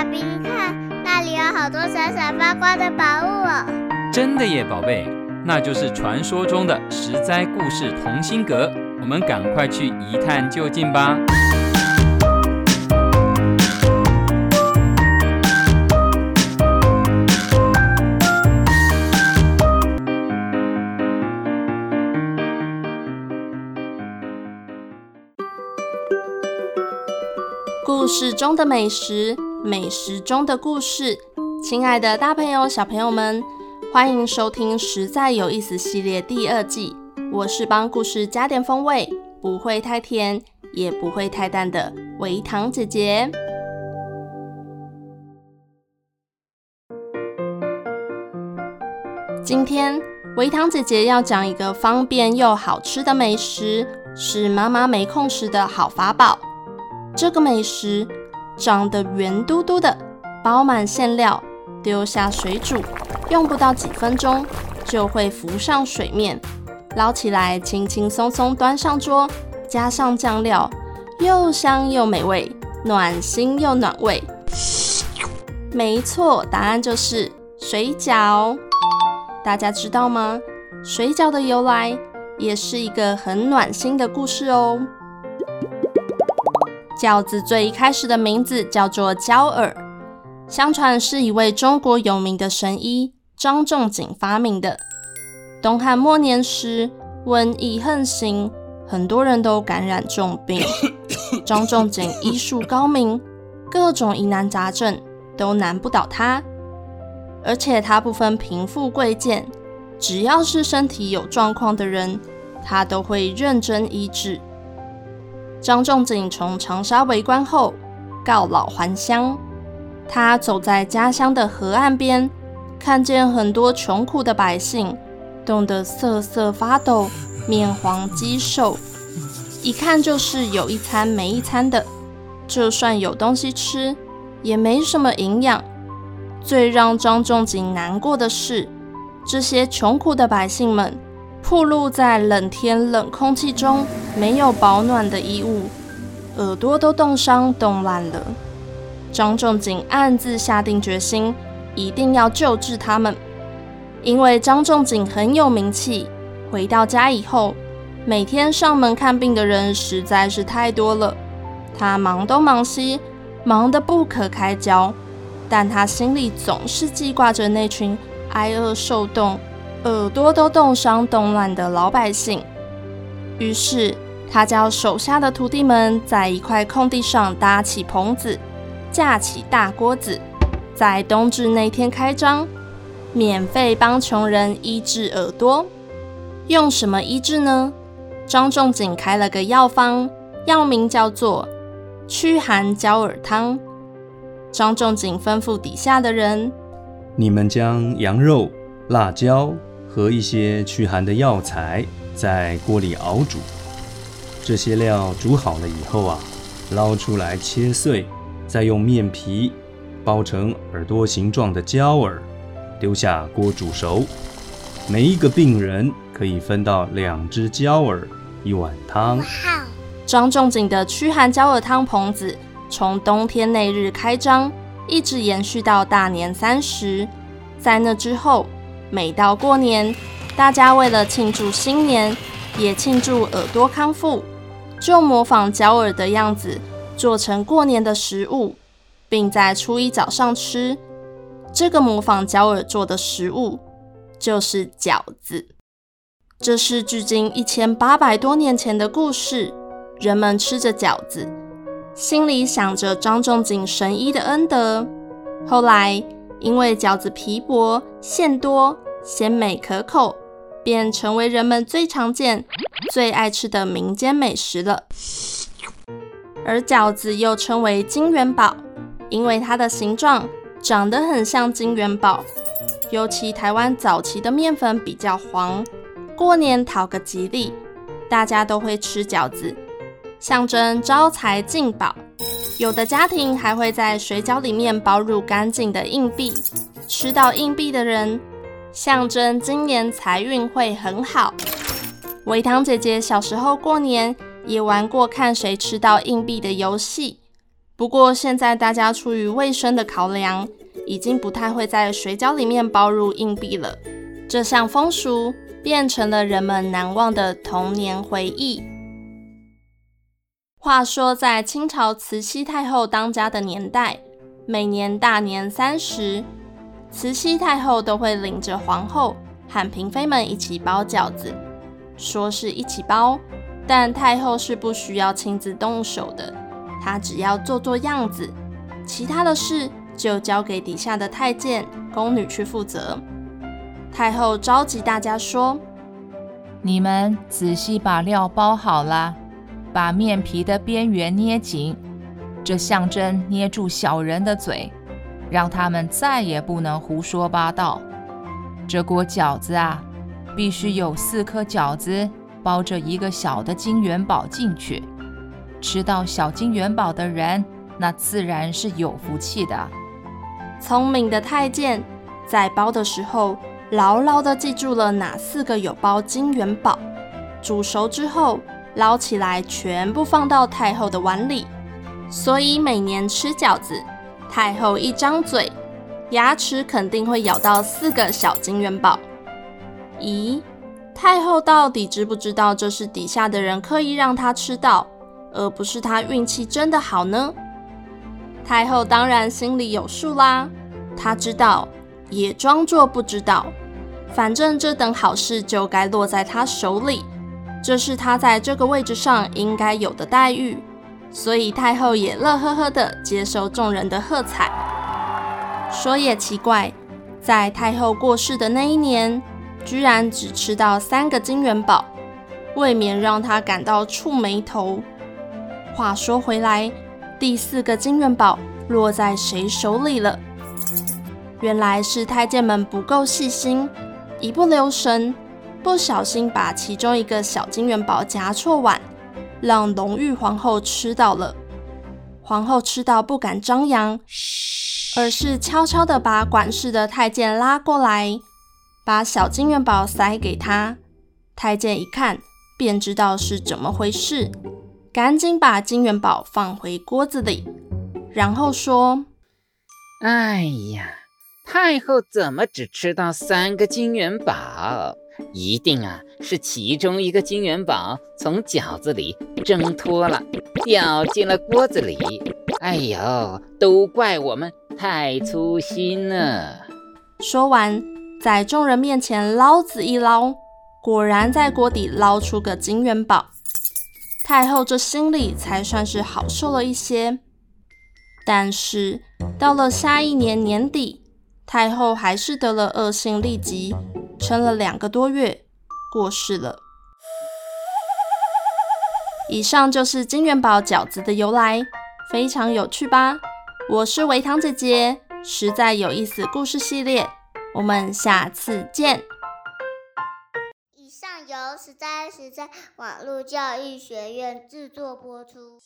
爸比，你看那里有好多闪闪发光的宝物哦！真的耶，宝贝，那就是传说中的十灾故事同心阁。我们赶快去一探究竟吧！故事中的美食，美食中的故事。亲爱的大朋友、小朋友们，欢迎收听《实在有意思》系列第二季。我是帮故事加点风味，不会太甜，也不会太淡的微糖姐姐。今天微糖姐姐要讲一个方便又好吃的美食，是妈妈没空时的好法宝。这个美食长得圆嘟嘟的，包满馅料，丢下水煮，用不到几分钟就会浮上水面。捞起来，轻轻松松端上桌，加上酱料，又香又美味，暖心又暖胃。没错，答案就是水饺。大家知道吗？水饺的由来也是一个很暖心的故事哦。饺子最一开始的名字叫做娇耳，相传是一位中国有名的神医张仲景发明的。东汉末年时，瘟疫横行，很多人都感染重病。张仲景医术高明，各种疑难杂症都难不倒他。而且他不分贫富贵贱，只要是身体有状况的人，他都会认真医治。张仲景从长沙为官后，告老还乡。他走在家乡的河岸边，看见很多穷苦的百姓。冻得瑟瑟发抖，面黄肌瘦，一看就是有一餐没一餐的。就算有东西吃，也没什么营养。最让张仲景难过的是，这些穷苦的百姓们，暴露在冷天冷空气中，没有保暖的衣物，耳朵都冻伤冻烂了。张仲景暗自下定决心，一定要救治他们。因为张仲景很有名气，回到家以后，每天上门看病的人实在是太多了。他忙东忙西，忙得不可开交，但他心里总是记挂着那群挨饿受冻、耳朵都冻伤冻烂的老百姓。于是，他叫手下的徒弟们在一块空地上搭起棚子，架起大锅子，在冬至那天开张。免费帮穷人医治耳朵，用什么医治呢？张仲景开了个药方，药名叫做驱寒焦耳汤。张仲景吩咐底下的人：“你们将羊肉、辣椒和一些驱寒的药材在锅里熬煮，这些料煮好了以后啊，捞出来切碎，再用面皮包成耳朵形状的胶耳。”丢下锅煮熟，每一个病人可以分到两只胶耳，一碗汤。张仲景的驱寒胶耳汤棚子从冬天那日开张，一直延续到大年三十。在那之后，每到过年，大家为了庆祝新年，也庆祝耳朵康复，就模仿角耳的样子，做成过年的食物，并在初一早上吃。这个模仿角耳做的食物就是饺子。这是距今一千八百多年前的故事。人们吃着饺子，心里想着张仲景神医的恩德。后来，因为饺子皮薄、馅多、鲜美可口，便成为人们最常见、最爱吃的民间美食了。而饺子又称为金元宝，因为它的形状。长得很像金元宝，尤其台湾早期的面粉比较黄，过年讨个吉利，大家都会吃饺子，象征招财进宝。有的家庭还会在水饺里面包入干净的硬币，吃到硬币的人，象征今年财运会很好。微糖姐姐小时候过年也玩过看谁吃到硬币的游戏。不过现在大家出于卫生的考量，已经不太会在水饺里面包入硬币了。这项风俗变成了人们难忘的童年回忆。话说，在清朝慈禧太后当家的年代，每年大年三十，慈禧太后都会领着皇后和嫔妃们一起包饺子。说是一起包，但太后是不需要亲自动手的，她只要做做样子，其他的事就交给底下的太监、宫女去负责。太后召集大家说：“你们仔细把料包好了，把面皮的边缘捏紧，这象征捏住小人的嘴，让他们再也不能胡说八道。这锅饺子啊。”必须有四颗饺子包着一个小的金元宝进去，吃到小金元宝的人，那自然是有福气的。聪明的太监在包的时候，牢牢地记住了哪四个有包金元宝。煮熟之后，捞起来全部放到太后的碗里。所以每年吃饺子，太后一张嘴，牙齿肯定会咬到四个小金元宝。咦，太后到底知不知道这是底下的人刻意让她吃到，而不是她运气真的好呢？太后当然心里有数啦，她知道，也装作不知道。反正这等好事就该落在她手里，这是她在这个位置上应该有的待遇，所以太后也乐呵呵地接受众人的喝彩。说也奇怪，在太后过世的那一年，居然只吃到三个金元宝，未免让她感到触霉头。话说回来，第四个金元宝落在谁手里了？原来是太监们不够细心，一不留神，不小心把其中一个小金元宝夹错碗，让隆裕皇后吃到了。皇后吃到不敢张扬，而是悄悄地把管事的太监拉过来。把小金元宝塞给他，太监一看便知道是怎么回事，赶紧把金元宝放回锅子里，然后说：“哎呀，太后怎么只吃到三个金元宝？一定啊是其中一个金元宝从饺子里挣脱了，掉进了锅子里。哎呦，都怪我们太粗心了。”说完。在众人面前捞子一捞，果然在锅底捞出个金元宝。太后这心里才算是好受了一些。但是到了下一年年底，太后还是得了恶性痢疾，撑了两个多月，过世了。以上就是金元宝饺子的由来，非常有趣吧？我是维糖姐姐，实在有意思故事系列。我们下次见。以上由实在实在网络教育学院制作播出。